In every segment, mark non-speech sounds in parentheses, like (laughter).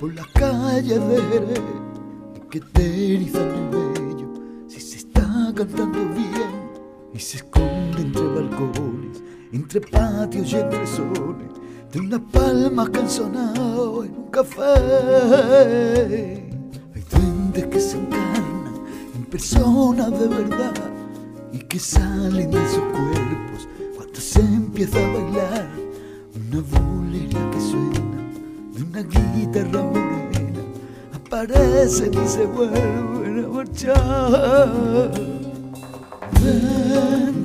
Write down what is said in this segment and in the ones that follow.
por las calles de que te erizan el vello si se está cantando bien y se esconde entre balcones, entre patios y entre soles de unas palmas que en un café. Hay duendes que se encarnan en personas de verdad y que salen de sus cuerpos cuando se empieza a bailar una bolería que suena de una guitarra morena. Aparecen y se vuelven a marchar. Duendes,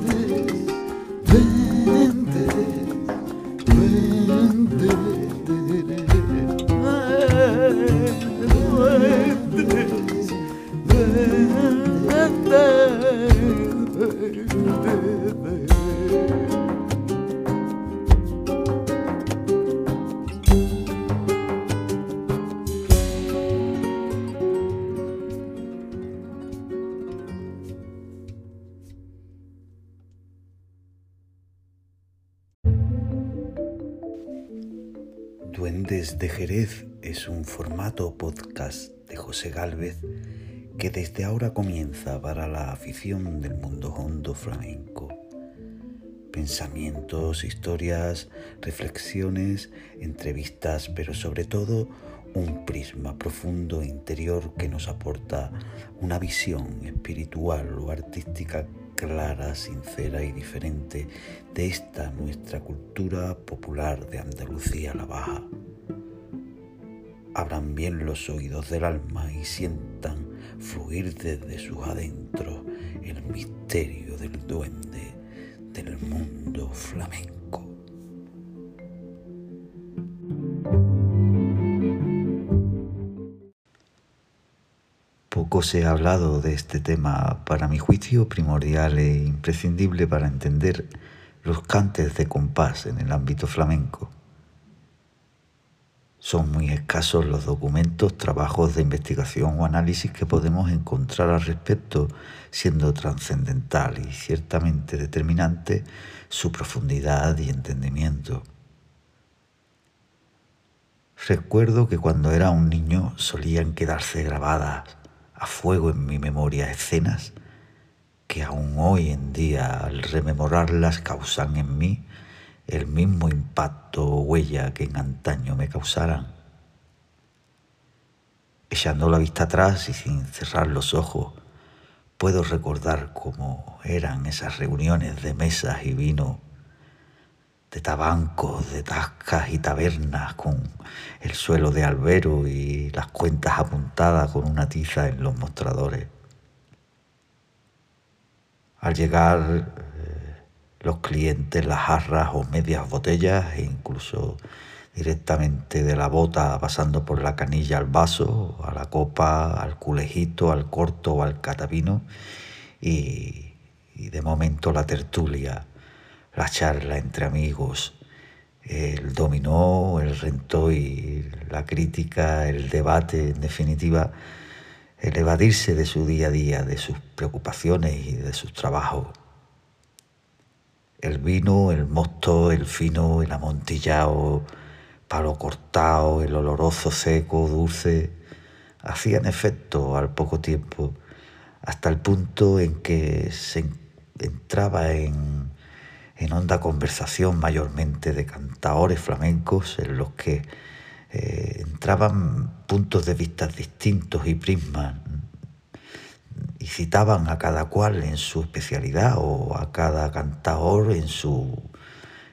de Jerez es un formato podcast de José Gálvez que desde ahora comienza para la afición del mundo hondo flamenco. Pensamientos, historias, reflexiones, entrevistas, pero sobre todo un prisma profundo e interior que nos aporta una visión espiritual o artística clara, sincera y diferente de esta nuestra cultura popular de Andalucía la Baja. Abran bien los oídos del alma y sientan fluir desde sus adentros el misterio del duende del mundo flamenco. Poco se ha hablado de este tema, para mi juicio primordial e imprescindible para entender los cantes de compás en el ámbito flamenco. Son muy escasos los documentos, trabajos de investigación o análisis que podemos encontrar al respecto, siendo trascendental y ciertamente determinante su profundidad y entendimiento. Recuerdo que cuando era un niño solían quedarse grabadas a fuego en mi memoria escenas que aún hoy en día al rememorarlas causan en mí el mismo impacto o huella que en antaño me causaran. Echando la vista atrás y sin cerrar los ojos, puedo recordar cómo eran esas reuniones de mesas y vino de tabancos, de tascas y tabernas, con el suelo de albero y las cuentas apuntadas con una tiza en los mostradores. Al llegar eh, los clientes, las jarras o medias botellas e incluso directamente de la bota pasando por la canilla al vaso, a la copa, al culejito, al corto o al catavino y, y de momento la tertulia la charla entre amigos, el dominó, el rentó y la crítica, el debate, en definitiva, el evadirse de su día a día, de sus preocupaciones y de sus trabajos. El vino, el mosto, el fino, el amontillado, palo cortado, el oloroso seco, dulce, hacían efecto al poco tiempo, hasta el punto en que se entraba en en honda conversación mayormente de cantaores flamencos en los que eh, entraban puntos de vista distintos y prismas y citaban a cada cual en su especialidad o a cada cantaor en su,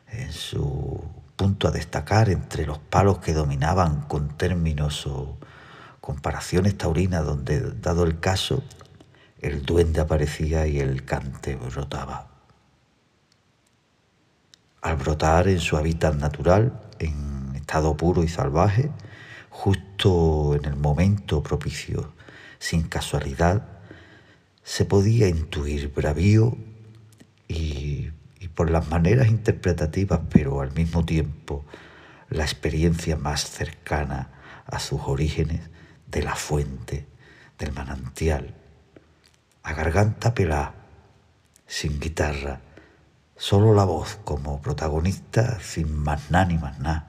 en su punto a destacar entre los palos que dominaban con términos o comparaciones taurinas donde, dado el caso, el duende aparecía y el cante brotaba. Al brotar en su hábitat natural, en estado puro y salvaje, justo en el momento propicio, sin casualidad, se podía intuir bravío y, y por las maneras interpretativas, pero al mismo tiempo la experiencia más cercana a sus orígenes de la fuente, del manantial, a garganta pelá, sin guitarra, solo la voz como protagonista sin más nada ni más nada.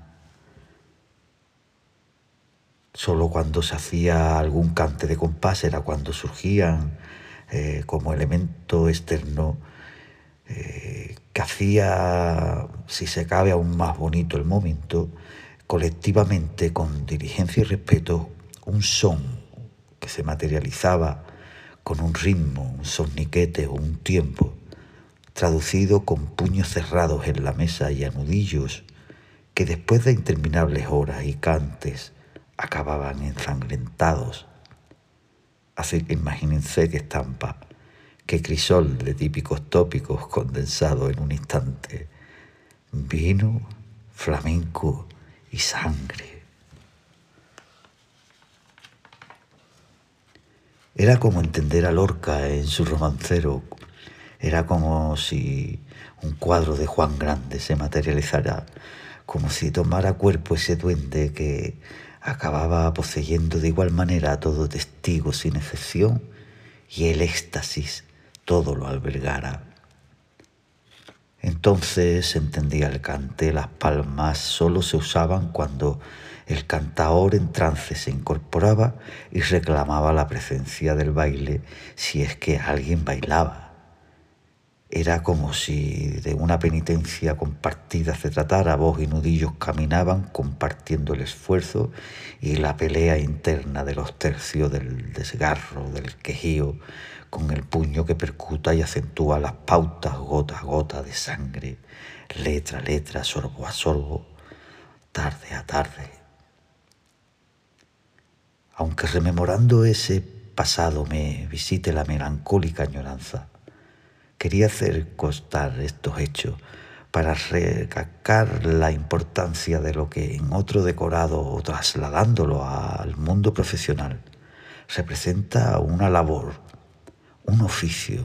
Solo cuando se hacía algún cante de compás era cuando surgían eh, como elemento externo eh, que hacía, si se cabe, aún más bonito el momento, colectivamente, con diligencia y respeto, un son que se materializaba con un ritmo, un soniquete o un tiempo, traducido con puños cerrados en la mesa y anudillos, que después de interminables horas y cantes acababan ensangrentados. Así que imagínense qué estampa, qué crisol de típicos tópicos condensado en un instante. Vino, flamenco y sangre. Era como entender a Lorca en su romancero. Era como si un cuadro de Juan Grande se materializara, como si tomara cuerpo ese duende que acababa poseyendo de igual manera a todo testigo sin excepción y el éxtasis todo lo albergara. Entonces entendía el cante, las palmas solo se usaban cuando el cantaor en trance se incorporaba y reclamaba la presencia del baile si es que alguien bailaba. Era como si de una penitencia compartida se tratara, voz y nudillos caminaban compartiendo el esfuerzo y la pelea interna de los tercios del desgarro, del quejío, con el puño que percuta y acentúa las pautas gota a gota de sangre, letra a letra, sorbo a sorbo, tarde a tarde. Aunque rememorando ese pasado me visite la melancólica añoranza, Quería hacer constar estos hechos para recalcar la importancia de lo que en otro decorado o trasladándolo al mundo profesional representa una labor, un oficio,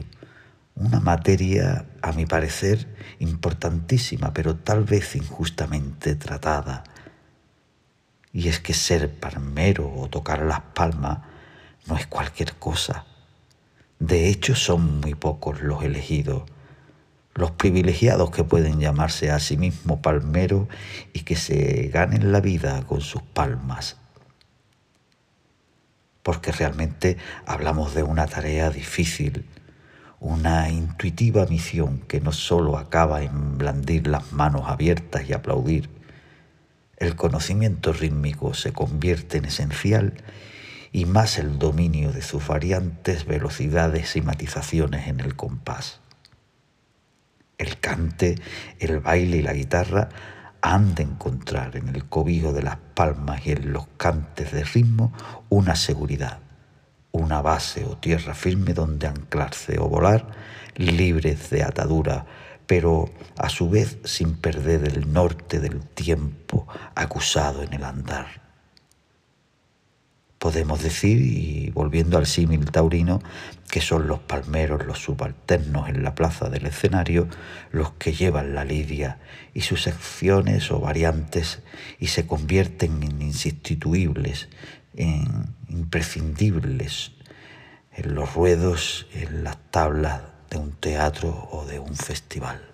una materia, a mi parecer, importantísima, pero tal vez injustamente tratada. Y es que ser palmero o tocar las palmas no es cualquier cosa de hecho, son muy pocos los elegidos, los privilegiados que pueden llamarse a sí mismos palmeros y que se ganen la vida con sus palmas. Porque realmente hablamos de una tarea difícil, una intuitiva misión que no solo acaba en blandir las manos abiertas y aplaudir. El conocimiento rítmico se convierte en esencial y más el dominio de sus variantes, velocidades y matizaciones en el compás. El cante, el baile y la guitarra han de encontrar en el cobijo de las palmas y en los cantes de ritmo una seguridad, una base o tierra firme donde anclarse o volar, libres de atadura, pero a su vez sin perder el norte del tiempo acusado en el andar podemos decir, y volviendo al símil taurino, que son los palmeros, los subalternos en la plaza del escenario, los que llevan la lidia y sus secciones o variantes y se convierten en insustituibles, en imprescindibles en los ruedos, en las tablas de un teatro o de un festival.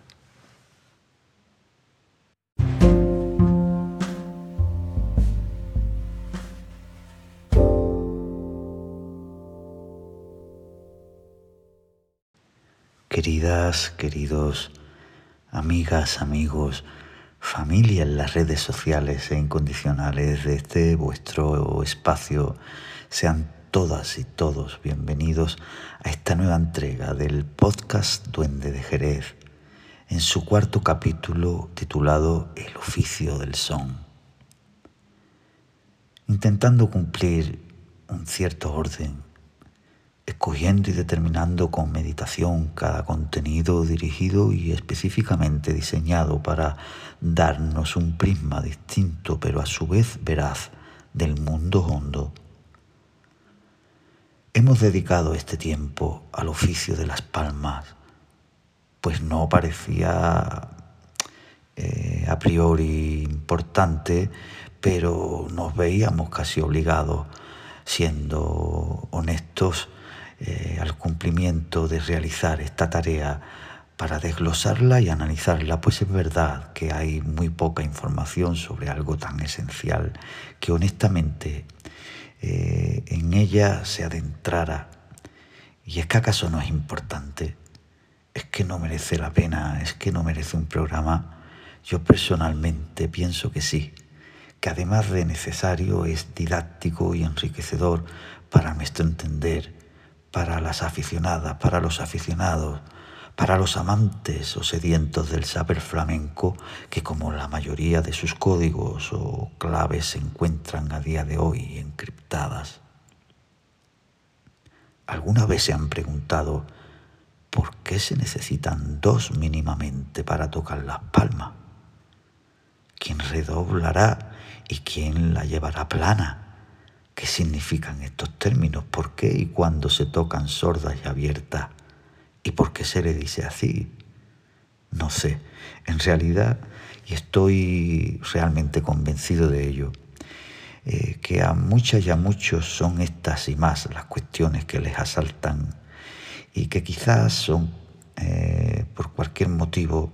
Queridas, queridos, amigas, amigos, familia en las redes sociales e incondicionales de este vuestro espacio, sean todas y todos bienvenidos a esta nueva entrega del podcast Duende de Jerez, en su cuarto capítulo titulado El oficio del son. Intentando cumplir un cierto orden escogiendo y determinando con meditación cada contenido dirigido y específicamente diseñado para darnos un prisma distinto pero a su vez veraz del mundo hondo. Hemos dedicado este tiempo al oficio de las palmas, pues no parecía eh, a priori importante, pero nos veíamos casi obligados, siendo honestos, eh, al cumplimiento de realizar esta tarea para desglosarla y analizarla, pues es verdad que hay muy poca información sobre algo tan esencial que honestamente eh, en ella se adentrara. Y es que acaso no es importante, es que no merece la pena, es que no merece un programa. Yo personalmente pienso que sí, que además de necesario es didáctico y enriquecedor para nuestro entender, para las aficionadas, para los aficionados, para los amantes o sedientos del saber flamenco, que como la mayoría de sus códigos o claves se encuentran a día de hoy encriptadas. ¿Alguna vez se han preguntado por qué se necesitan dos mínimamente para tocar las palmas? ¿Quién redoblará y quién la llevará plana? ¿Qué significan estos términos? ¿Por qué y cuándo se tocan sordas y abiertas? ¿Y por qué se le dice así? No sé. En realidad, y estoy realmente convencido de ello, eh, que a muchas y a muchos son estas y más las cuestiones que les asaltan y que quizás son eh, por cualquier motivo,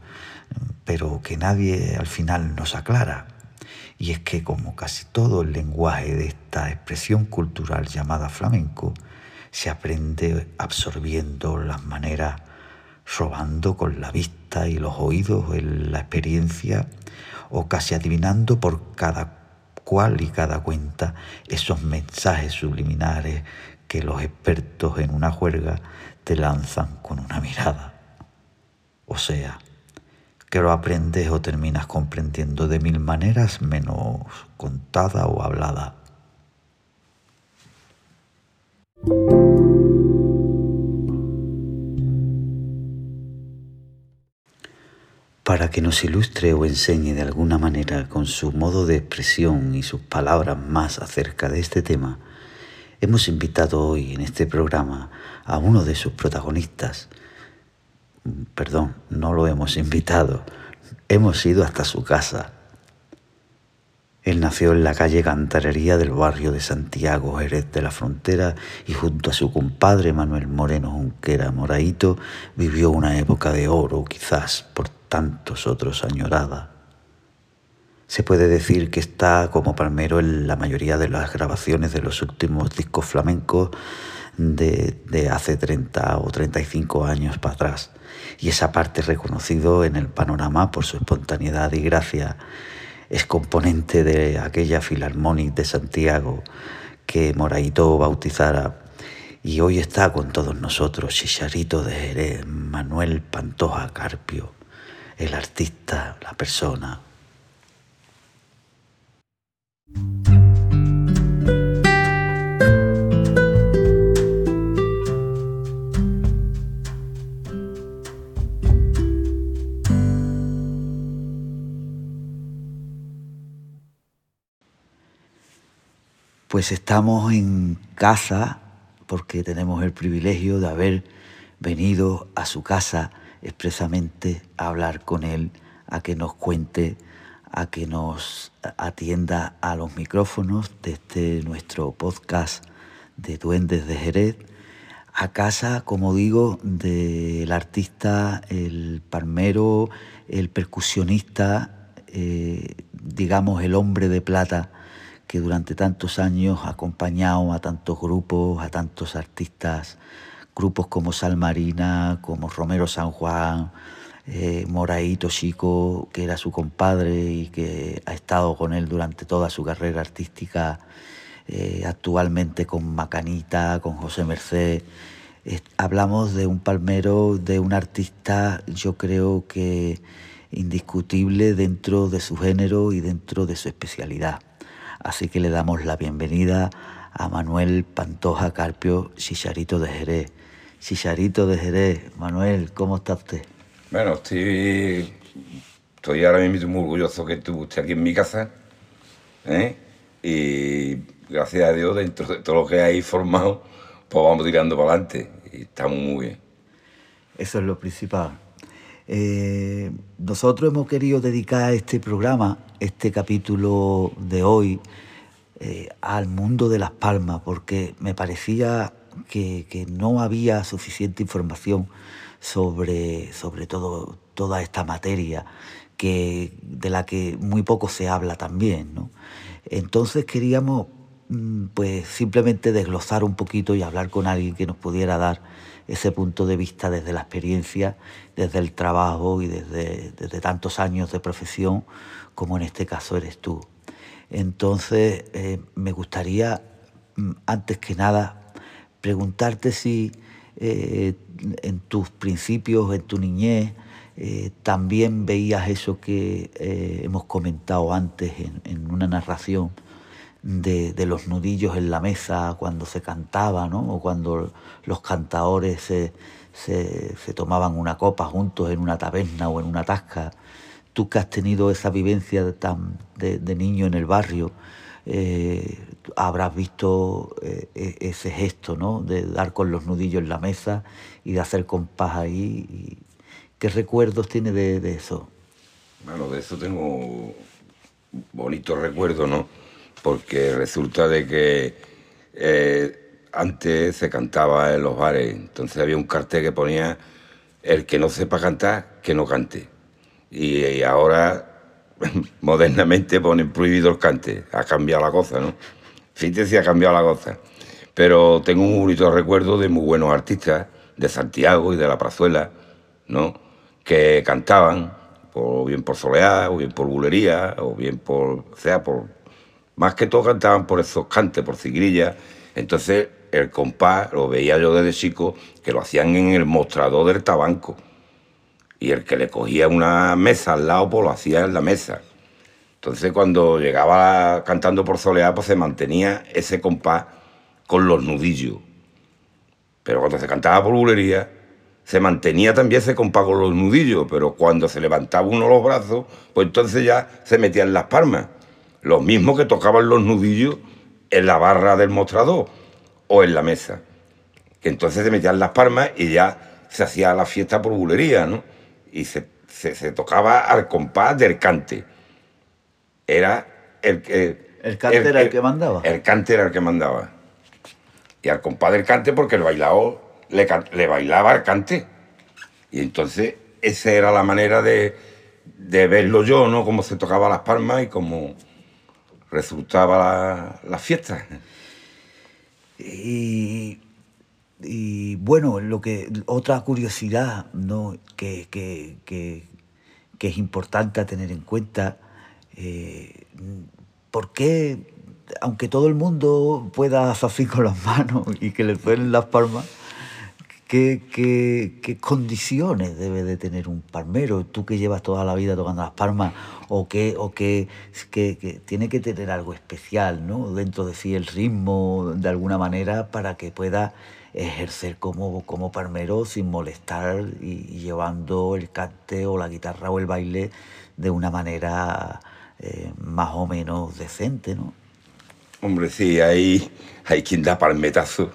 pero que nadie al final nos aclara. Y es que como casi todo el lenguaje de esta expresión cultural llamada flamenco, se aprende absorbiendo las maneras, robando con la vista y los oídos en la experiencia o casi adivinando por cada cual y cada cuenta esos mensajes subliminares que los expertos en una juerga te lanzan con una mirada. O sea, que lo aprendes o terminas comprendiendo de mil maneras menos contada o hablada. Para que nos ilustre o enseñe de alguna manera con su modo de expresión y sus palabras más acerca de este tema, hemos invitado hoy en este programa a uno de sus protagonistas. Perdón, no lo hemos invitado, hemos ido hasta su casa él nació en la calle Cantarería del barrio de Santiago, Jerez de la Frontera, y junto a su compadre Manuel Moreno Junquera Moraito vivió una época de oro, quizás por tantos otros añorada. Se puede decir que está como palmero en la mayoría de las grabaciones de los últimos discos flamencos de, de hace 30 o 35 años para atrás. Y esa parte reconocido en el panorama por su espontaneidad y gracia es componente de aquella Filarmónica de Santiago que Moraito bautizara y hoy está con todos nosotros Chicharito de Jerez, Manuel Pantoja Carpio, el artista, la persona. Pues estamos en casa porque tenemos el privilegio de haber venido a su casa expresamente a hablar con él, a que nos cuente, a que nos atienda a los micrófonos de este nuestro podcast de Duendes de Jerez, a casa, como digo, del artista, el palmero, el percusionista, eh, digamos el hombre de plata que durante tantos años ha acompañado a tantos grupos, a tantos artistas, grupos como Salmarina, como Romero San Juan, eh, Moraito Chico, que era su compadre y que ha estado con él durante toda su carrera artística, eh, actualmente con Macanita, con José Merced. hablamos de un palmero, de un artista, yo creo que indiscutible dentro de su género y dentro de su especialidad. Así que le damos la bienvenida a Manuel Pantoja Carpio, Chicharito de Jerez. Chicharito de Jerez, Manuel, ¿cómo está usted? Bueno, estoy, estoy ahora mismo muy orgulloso que tú estés aquí en mi casa. ¿eh? Y gracias a Dios, dentro de todo lo que hay formado, pues vamos tirando para adelante. Y estamos muy bien. Eso es lo principal. Eh, nosotros hemos querido dedicar este programa, este capítulo de hoy, eh, al mundo de las palmas, porque me parecía que, no había suficiente información sobre, sobre todo, toda esta materia que, de la que muy poco se habla también. ¿no? Entonces queríamos mm, pues simplemente desglosar un poquito y hablar con alguien que nos pudiera dar ese punto de vista desde la experiencia, desde el trabajo y desde, desde tantos años de profesión como en este caso eres tú. Entonces eh, me gustaría, mm, antes que nada, preguntarte si eh, en tus principios, en tu niñez, eh, también veías eso que hemos comentado antes en, una narración de, los nudillos en la mesa cuando se cantaba, ¿no? o cuando los cantadores se, tomaban una copa juntos en una taberna o en una tasca. Tú que has tenido esa vivencia de, niño en el barrio, eh, habrás visto e, ese gesto ¿no? de dar con los nudillos en la mesa y de hacer compás ahí. ¿Qué recuerdos tiene de, eso? Bueno, de eso tengo bonitos recuerdos, ¿no? Porque resulta de que eh, antes se cantaba en los bares, entonces había un cartel que ponía el que no sepa cantar, que no cante. Y, ahora (laughs) modernamente ponen prohibido el cante, ha cambiado la cosa, ¿no? Fíjate si ha cambiado la cosa. Pero tengo un bonito recuerdo de muy buenos artistas, de Santiago y de la Prazuela, ¿no? que cantaban, o bien por soleá, o bien por bulería, o bien por, o sea, por, más que todo cantaban por esos cantes, por cigrillas. Entonces el compás lo veía yo desde chico que lo hacían en el mostrador del tabanco. Y el que le cogía una mesa al lado, pues lo hacía en la mesa. Entonces cuando llegaba cantando por soleá, pues se mantenía ese compás con los nudillos. Pero cuando se cantaba por bulería, se mantenía también ese compás con los nudillos, pero cuando se levantaba uno los brazos, pues entonces ya se metían las palmas. Los mismos que tocaban los nudillos en la barra del mostrador o en la mesa. Que entonces se metían las palmas y ya se hacía la fiesta por bulería, ¿no? Y se, tocaba al compás del cante. Era el que... ¿El cante era el, que mandaba? El cante era el que mandaba. Y al compás del cante porque el bailador le, bailaba al cante. Y entonces esa era la manera de, verlo yo, ¿no? Cómo se tocaba las palmas y cómo resultaba la, fiesta. Y, bueno, lo que otra curiosidad ¿no? que, es importante tener en cuenta, eh, ¿por qué, aunque todo el mundo pueda hacer con las manos y que le suenen las palmas, ¿Qué, condiciones debe de tener un palmero? Tú que llevas toda la vida tocando las palmas, o que, o que, tiene que tener algo especial ¿no? dentro de sí el ritmo, de alguna manera, para que pueda ejercer como, como palmero sin molestar y, llevando el cante o la guitarra o el baile de una manera eh, más o menos decente, ¿no? Hombre, sí, hay, hay quien da palmetazo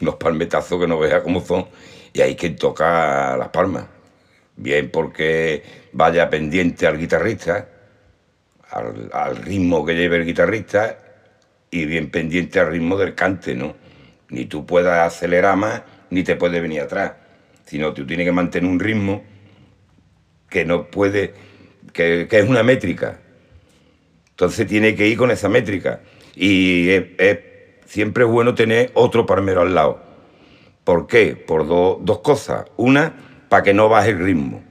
unos palmetazos que no vea cómo son, y hay que tocar las palmas. Bien porque vaya pendiente al guitarrista, al, ritmo que lleve el guitarrista, y bien pendiente al ritmo del cante, ¿no? Ni tú puedas acelerar más, ni te puedes venir atrás, sino tú tienes que mantener un ritmo que no puede, que, es una métrica. Entonces tiene que ir con esa métrica. Y es siempre es bueno tener otro palmero al lado. ¿Por qué? Por dos cosas. Una, para que no baje el ritmo.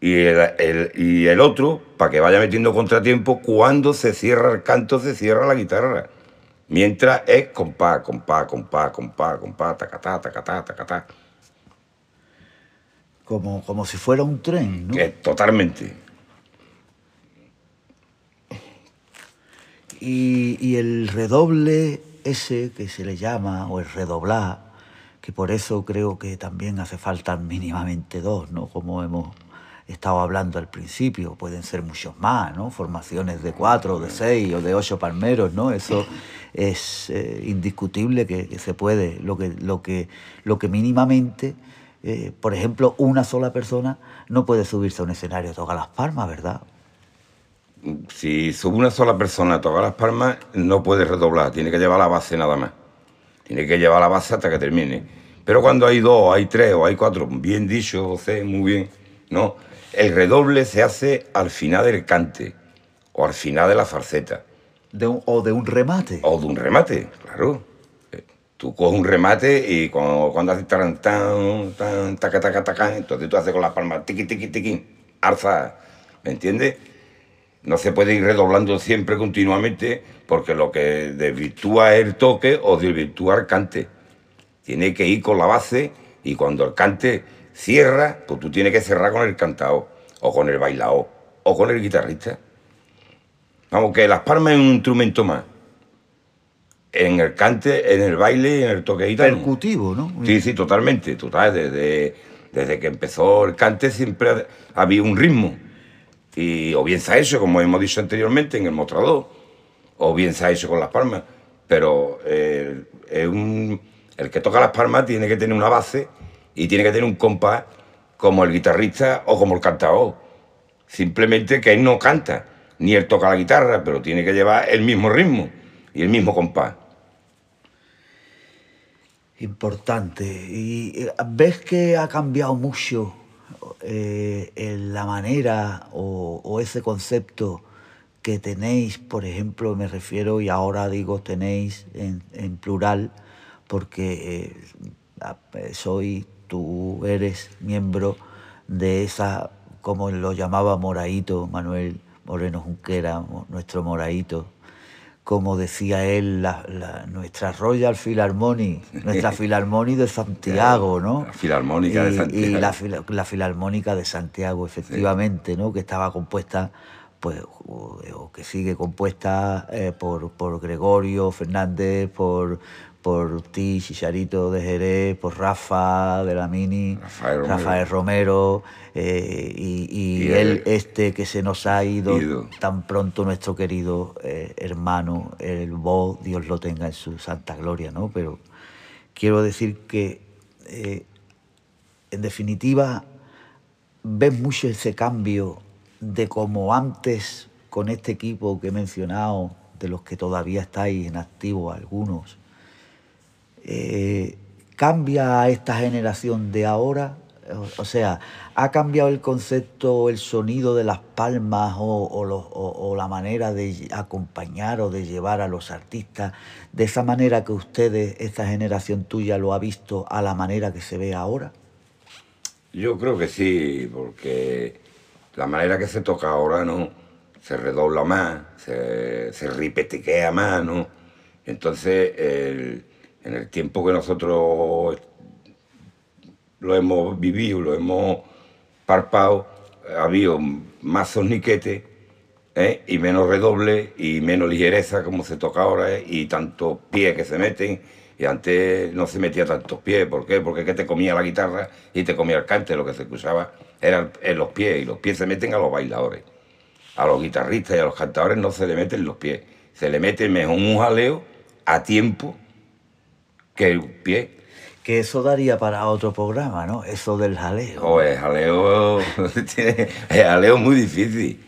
Y el, y el otro, para que vaya metiendo contratiempo cuando se cierra el canto, se cierra la guitarra. Mientras es compás, compás, compás, compás, compás, tacatá, tacatá, tacatá. Como, como si fuera un tren, ¿no? totalmente. Y, el redoble ese que se le llama, o el redoblar, que por eso creo que también hace falta mínimamente dos, ¿no? Como hemos estado hablando al principio, pueden ser muchos más, ¿no? Formaciones de cuatro, de seis o de ocho palmeros, ¿no? Eso es eh, indiscutible que, se puede. Lo que, lo que, lo que mínimamente, eh, por ejemplo, una sola persona no puede subirse a un escenario a tocar las palmas, ¿verdad? Si sube una sola persona a tocar las palmas, no puede redoblar, tiene que llevar la base nada más. Tiene que llevar la base hasta que termine. Pero cuando hay dos, hay tres o hay cuatro, bien dicho, José, muy bien, ¿no? El redoble se hace al final del cante o al final de la farceta. De un- o de un remate. O de un remate, claro. Eh, Tú coges un remate y cuando, cuando haces tan, tan, tan, taca, taca, taca, entonces tú haces con las palmas tiqui, tiqui, tiqui, alza, ¿me entiendes? No se puede ir redoblando siempre continuamente porque lo que desvirtúa es el toque o desvirtúa el cante. Tiene que ir con la base y cuando el cante cierra, pues tú tienes que cerrar con el cantao o con el bailao o con el guitarrista. Vamos, que las palmas es un instrumento más. En el cante, en el baile y en el toque gitano. Percutivo, ¿no? Sí, sí, totalmente, total. Desde, desde que empezó el cante siempre ha- había un ritmo. Y, o bien hecho, como hemos dicho anteriormente, en el mostrador, o bien hecho con las palmas. Pero eh, es el que toca las palmas tiene que tener una base y tiene que tener un compás como el guitarrista o como el cantador. Simplemente que él no canta, ni él toca la guitarra, pero tiene que llevar el mismo ritmo y el mismo compás. Importante. ¿Y eh, ves que ha cambiado mucho eh, la manera o, o ese concepto que tenéis, por ejemplo, me refiero, y ahora digo tenéis en, en plural, porque eh, eh, soy, tú eres miembro de esa, como lo llamaba Moraito, Manuel Moreno Junquera, nuestro Moraito, como decía él, la, la- nuestra Royal Philharmonic, nuestra (laughs) Filarmónica de Santiago, ¿no? La Filarmónica de Santiago. Y la, fila- la Filarmónica de Santiago, efectivamente, ¿no? Que estaba compuesta, pues, o, o que sigue compuesta eh, por, por Gregorio Fernández, por, por ti, Chicharito de Jerez, por Rafa de la Mini, Rafael Romero. Rafael Romero, eh, y, y Y él, este que se nos ha ido Ido. tan pronto nuestro querido eh, hermano, el Bo, Dios lo tenga en su santa gloria, ¿no? Pero quiero decir que, eh, en definitiva, ves mucho ese cambio de como antes con este equipo que he mencionado, de los que todavía estáis en activo algunos, eh, cambia a esta generación de ahora, o, sea, ha cambiado el concepto, el sonido de las palmas o, o o- la manera de acompañar o de llevar a los artistas, de esa manera que ustedes, esta generación tuya, lo ha visto a la manera que se ve ahora. Yo creo que sí, porque la manera que se toca ahora, ¿no? Se redobla más, se, se más, ¿no? Entonces, el- en el tiempo que nosotros lo hemos vivido, lo hemos parpado, ha habido más soniquete ¿eh? y menos redoble y menos ligereza como se toca ahora ¿eh? y tantos pies que se meten y antes no se metía tantos pies, ¿por qué? Porque es que te comía la guitarra y te comía el cante, lo que se escuchaba eran en los pies y los pies se meten a los bailadores. A los guitarristas y a los cantadores no se le meten los pies, se le mete mejor un jaleo a tiempo que el pie. Que eso daría para otro programa, ¿no? Eso del jaleo. O el jaleo, (laughs) el jaleo es muy difícil.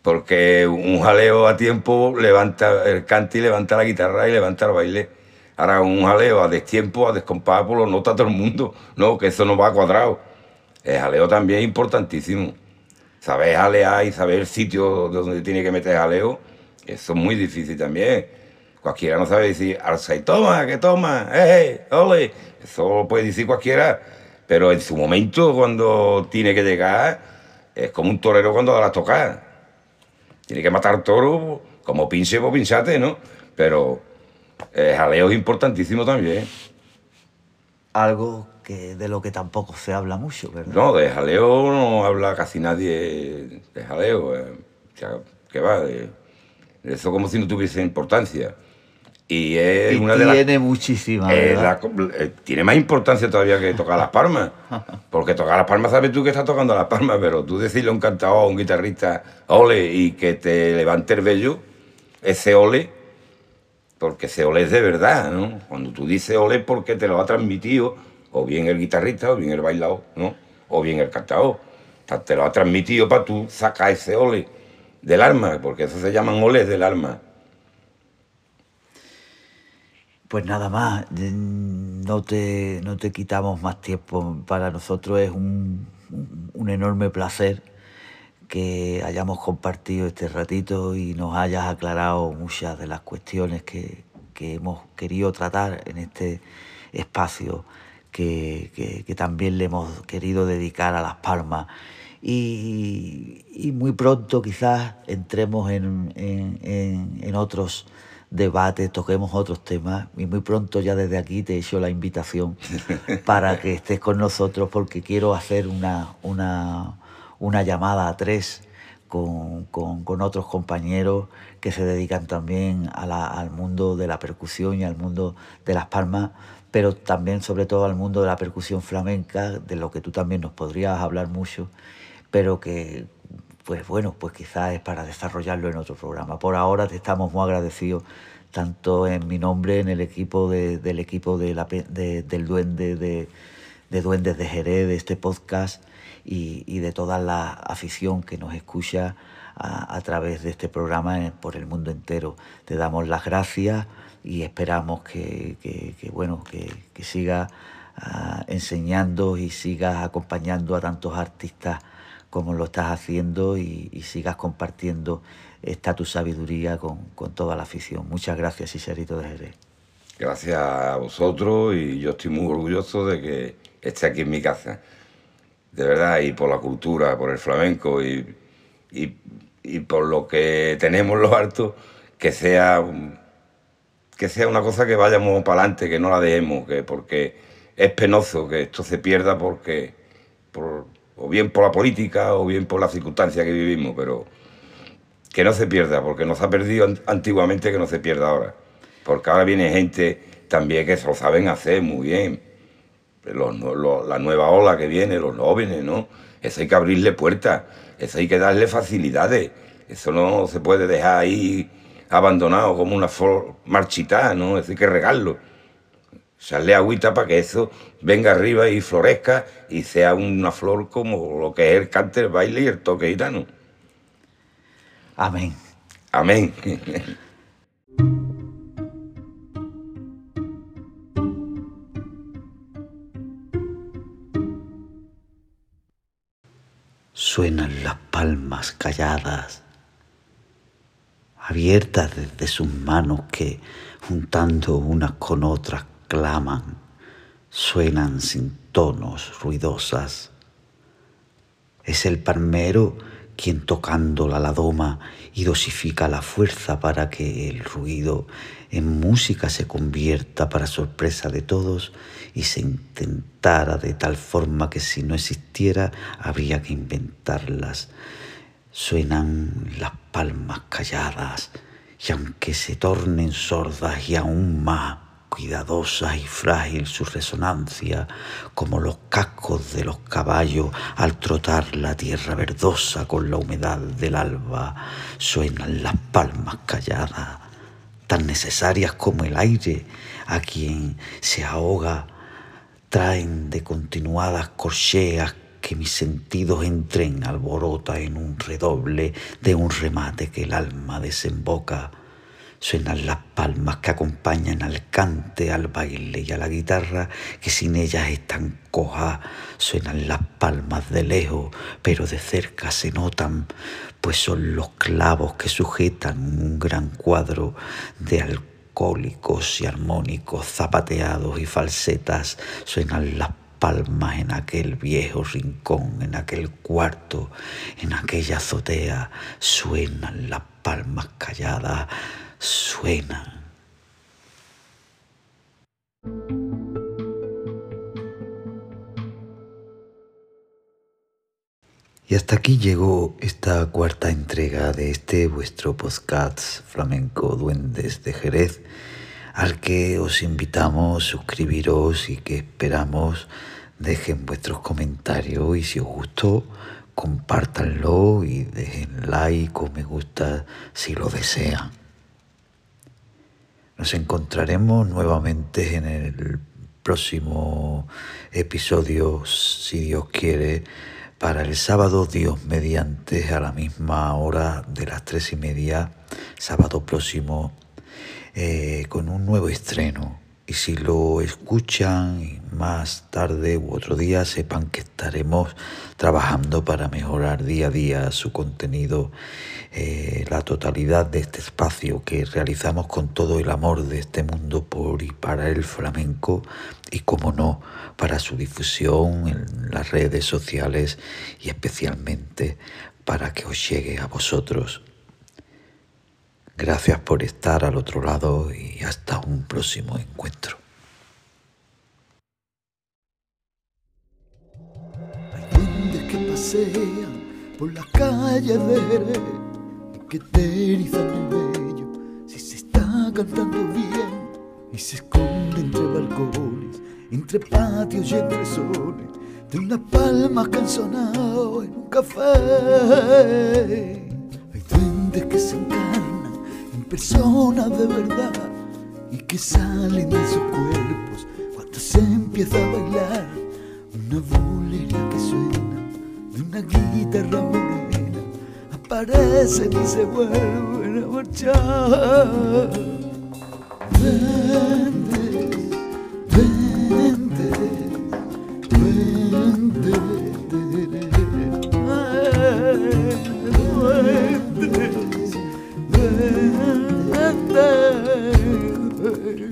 Porque un jaleo a tiempo levanta el cante y levanta la guitarra y levanta el baile. Ahora un jaleo a destiempo, a descompás, pues lo nota todo el mundo. No, que eso no va cuadrado. El jaleo también es importantísimo. Saber jalear y saber el sitio donde tiene que meter jaleo, eso es muy difícil también. Cualquiera no sabe decir, alza y toma, que toma, eh, ole. Eso lo puede decir cualquiera. Pero en su momento, cuando tiene que llegar, es como un torero cuando da la tocada. Tiene que matar toro como pinche o pinchate, ¿no? Pero el jaleo es importantísimo también. Algo que de lo que tampoco se habla mucho, ¿verdad? No, de jaleo no habla casi nadie de jaleo. eh. O sea, que va, de, de eso como si no tuviese importancia. Y es Y una de las... tiene muchísima, Eh, la- eh, tiene más importancia todavía que tocar las palmas. (laughs) Porque tocar las palmas sabes tú que estás tocando las palmas, pero tú decirle a un cantador, a un guitarrista, ole, y que te levante el vello, ese ole, porque ese ole es de verdad, ¿no? Cuando tú dices ole porque te lo ha transmitido, o bien el guitarrista, o bien el bailador, ¿no? O bien el cantador. Te lo ha transmitido para tú sacar ese ole del alma, porque eso se llaman oles del alma. Pues nada más. No te, no te quitamos más tiempo. Para nosotros es un, un enorme placer que hayamos compartido este ratito y nos hayas aclarado muchas de las cuestiones que, que hemos querido tratar en este espacio que, que, también le hemos querido dedicar a Las Palmas. Y, y muy pronto quizás entremos en, en, en, otros debates, toquemos otros temas y muy pronto ya desde aquí te he hecho la invitación (laughs) para que estés con nosotros porque quiero hacer una, una, una llamada a tres con, con, con, otros compañeros que se dedican también a la, al mundo de la percusión y al mundo de las palmas pero también sobre todo al mundo de la percusión flamenca, de lo que tú también nos podrías hablar mucho, pero que, pues bueno, pues quizás es para desarrollarlo en otro programa. Por ahora te estamos muy agradecidos, tanto en mi nombre, en el equipo de, del equipo de la, de, del Duende, de, de Duendes de Jerez, de este podcast, y, de toda la afición que nos escucha a, a través de este programa por el mundo entero. Te damos las gracias y esperamos que, que, bueno, que, que siga uh, enseñando y sigas acompañando a tantos artistas como lo estás haciendo y, sigas compartiendo esta tu sabiduría con, con, toda la afición. Muchas gracias, Iserito de Jerez. Gracias a vosotros y yo estoy muy orgulloso de que esté aquí en mi casa. De verdad, y por la cultura, por el flamenco y, y, por lo que tenemos los altos, que sea un, que sea una cosa que vayamos para adelante, que no la dejemos, que porque es penoso que esto se pierda porque por, o bien por la política o bien por las circunstancias que vivimos, pero que no se pierda, porque no se ha perdido antiguamente que no se pierda ahora. Porque ahora viene gente también que se lo saben hacer muy bien. La nueva ola que viene, los jóvenes, ¿no? Eso hay que abrirle puertas, eso hay que darle facilidades, eso no se puede dejar ahí abandonado como una flor marchitada, ¿no? Es decir, que regarlo. Echarle agüita para que eso venga arriba y florezca y sea una flor como lo que es el cante, el baile y el toque gitano. Amén. Amén. Suenan las palmas calladas abiertas desde sus manos que, juntando unas con otras, claman, suenan sin tonos ruidosas. Es el palmero quien tocando la ladoma y dosifica la fuerza para que el ruido en música se convierta para sorpresa de todos y se intentara de tal forma que si no existiera habría que inventarlas Suenan las palmas calladas y aunque se tornen sordas y aún más cuidadosa y frágil su resonancia, como los cascos de los caballos al trotar la tierra verdosa con la humedad del alba, suenan las palmas calladas, tan necesarias como el aire a quien se ahoga, traen de continuadas corcheas que mis sentidos entren alborota en un redoble de un remate que el alma desemboca. Suenan las palmas que acompañan al cante, al baile y a la guitarra, que sin ellas están cojas. Suenan las palmas de lejos, pero de cerca se notan, pues son los clavos que sujetan un gran cuadro de alcohólicos y armónicos zapateados y falsetas. Suenan las palmas en aquel viejo rincón, en aquel cuarto, en aquella azotea, suenan las palmas calladas, suenan. Y hasta aquí llegó esta cuarta entrega de este vuestro podcast flamenco Duendes de Jerez al que os invitamos a suscribiros y que esperamos dejen vuestros comentarios y si os gustó, compártanlo y dejen like o me gusta si lo desean. Nos encontraremos nuevamente en el próximo episodio, si Dios quiere, para el sábado Dios mediante a la misma hora de las tres y media, sábado próximo, eh, con un nuevo estreno y si lo escuchan más tarde u otro día sepan que estaremos trabajando para mejorar día a día su contenido, eh, la totalidad de este espacio que realizamos con todo el amor de este mundo por y para el flamenco y como no para su difusión en las redes sociales y especialmente para que os llegue a vosotros. Gracias por estar al otro lado y hasta un próximo encuentro. por las calles de Jerez y que te erizan el vello si se está cantando bien y se esconde entre balcones, entre patios y entre soles de unas palmas que han sonado en un café. Hay duendes que se encarnan en personas de verdad y que salen de sus cuerpos cuando se empieza a bailar una bulería que suena de una guitarra morena aparecen y se vuelven a marchar. Vente, vente, vente, vente, vente. verdi